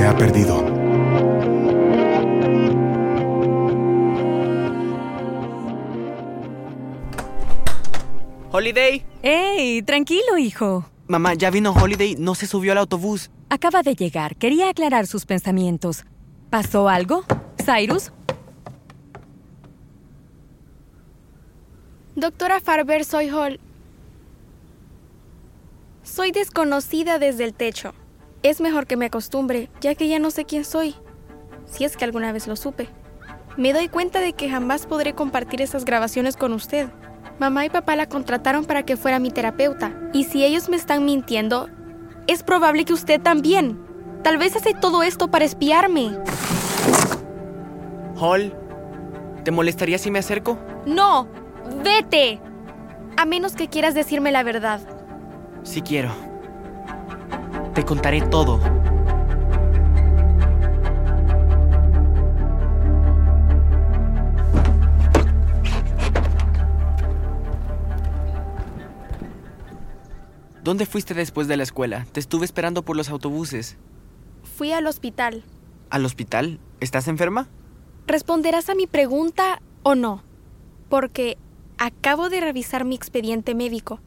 Se ha perdido. Holiday. ¡Ey! Tranquilo, hijo. Mamá, ya vino Holiday, no se subió al autobús. Acaba de llegar. Quería aclarar sus pensamientos. ¿Pasó algo? ¿Cyrus? Doctora Farber, soy Hall. Soy desconocida desde el techo. Es mejor que me acostumbre, ya que ya no sé quién soy. Si es que alguna vez lo supe. Me doy cuenta de que jamás podré compartir esas grabaciones con usted. Mamá y papá la contrataron para que fuera mi terapeuta. Y si ellos me están mintiendo, es probable que usted también. Tal vez hace todo esto para espiarme. Hall, ¿te molestaría si me acerco? No, vete. A menos que quieras decirme la verdad. Sí quiero. Te contaré todo. ¿Dónde fuiste después de la escuela? Te estuve esperando por los autobuses. Fui al hospital. ¿Al hospital? ¿Estás enferma? ¿Responderás a mi pregunta o no? Porque acabo de revisar mi expediente médico.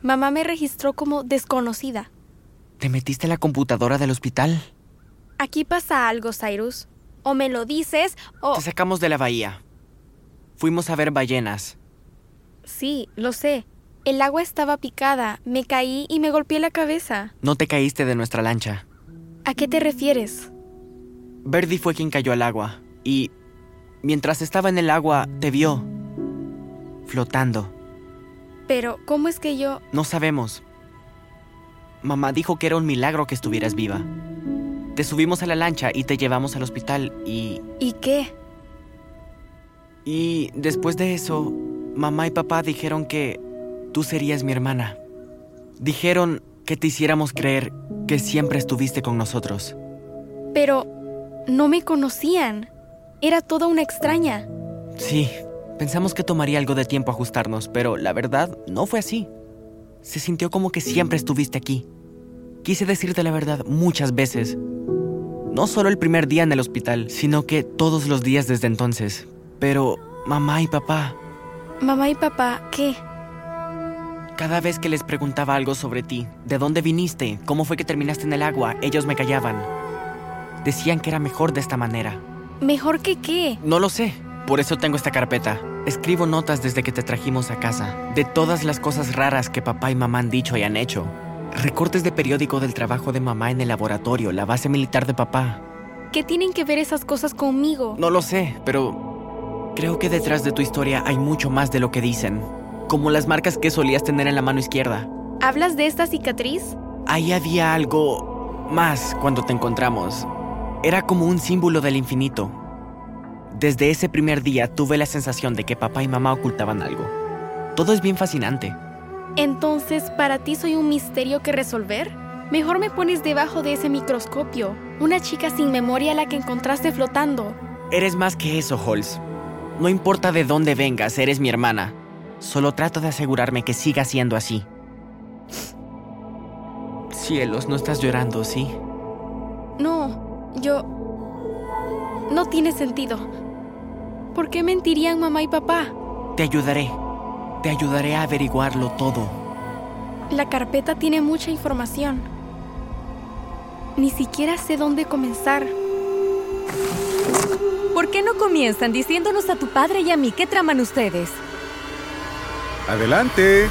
Mamá me registró como desconocida. ¿Te metiste en la computadora del hospital? Aquí pasa algo, Cyrus. O me lo dices o... Te sacamos de la bahía. Fuimos a ver ballenas. Sí, lo sé. El agua estaba picada, me caí y me golpeé la cabeza. No te caíste de nuestra lancha. ¿A qué te refieres? Verdi fue quien cayó al agua y mientras estaba en el agua te vio flotando. Pero, ¿cómo es que yo... No sabemos. Mamá dijo que era un milagro que estuvieras viva. Te subimos a la lancha y te llevamos al hospital y... ¿Y qué? Y después de eso, mamá y papá dijeron que tú serías mi hermana. Dijeron que te hiciéramos creer que siempre estuviste con nosotros. Pero no me conocían. Era toda una extraña. Sí, pensamos que tomaría algo de tiempo ajustarnos, pero la verdad no fue así. Se sintió como que siempre estuviste aquí. Quise decirte la verdad muchas veces. No solo el primer día en el hospital, sino que todos los días desde entonces. Pero mamá y papá... Mamá y papá, ¿qué? Cada vez que les preguntaba algo sobre ti, de dónde viniste, cómo fue que terminaste en el agua, ellos me callaban. Decían que era mejor de esta manera. ¿Mejor que qué? No lo sé. Por eso tengo esta carpeta. Escribo notas desde que te trajimos a casa, de todas las cosas raras que papá y mamá han dicho y han hecho. Recortes de periódico del trabajo de mamá en el laboratorio, la base militar de papá. ¿Qué tienen que ver esas cosas conmigo? No lo sé, pero creo que detrás de tu historia hay mucho más de lo que dicen. Como las marcas que solías tener en la mano izquierda. ¿Hablas de esta cicatriz? Ahí había algo más cuando te encontramos. Era como un símbolo del infinito. Desde ese primer día tuve la sensación de que papá y mamá ocultaban algo. Todo es bien fascinante. Entonces, ¿para ti soy un misterio que resolver? Mejor me pones debajo de ese microscopio. Una chica sin memoria a la que encontraste flotando. Eres más que eso, Holz. No importa de dónde vengas, eres mi hermana. Solo trato de asegurarme que siga siendo así. Cielos, no estás llorando, ¿sí? No, yo... No tiene sentido. ¿Por qué mentirían mamá y papá? Te ayudaré. Te ayudaré a averiguarlo todo. La carpeta tiene mucha información. Ni siquiera sé dónde comenzar. ¿Por qué no comienzan diciéndonos a tu padre y a mí qué traman ustedes? Adelante.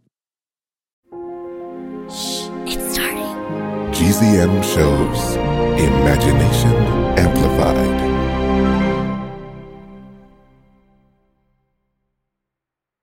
It's starting. GZM shows Imagination Amplified.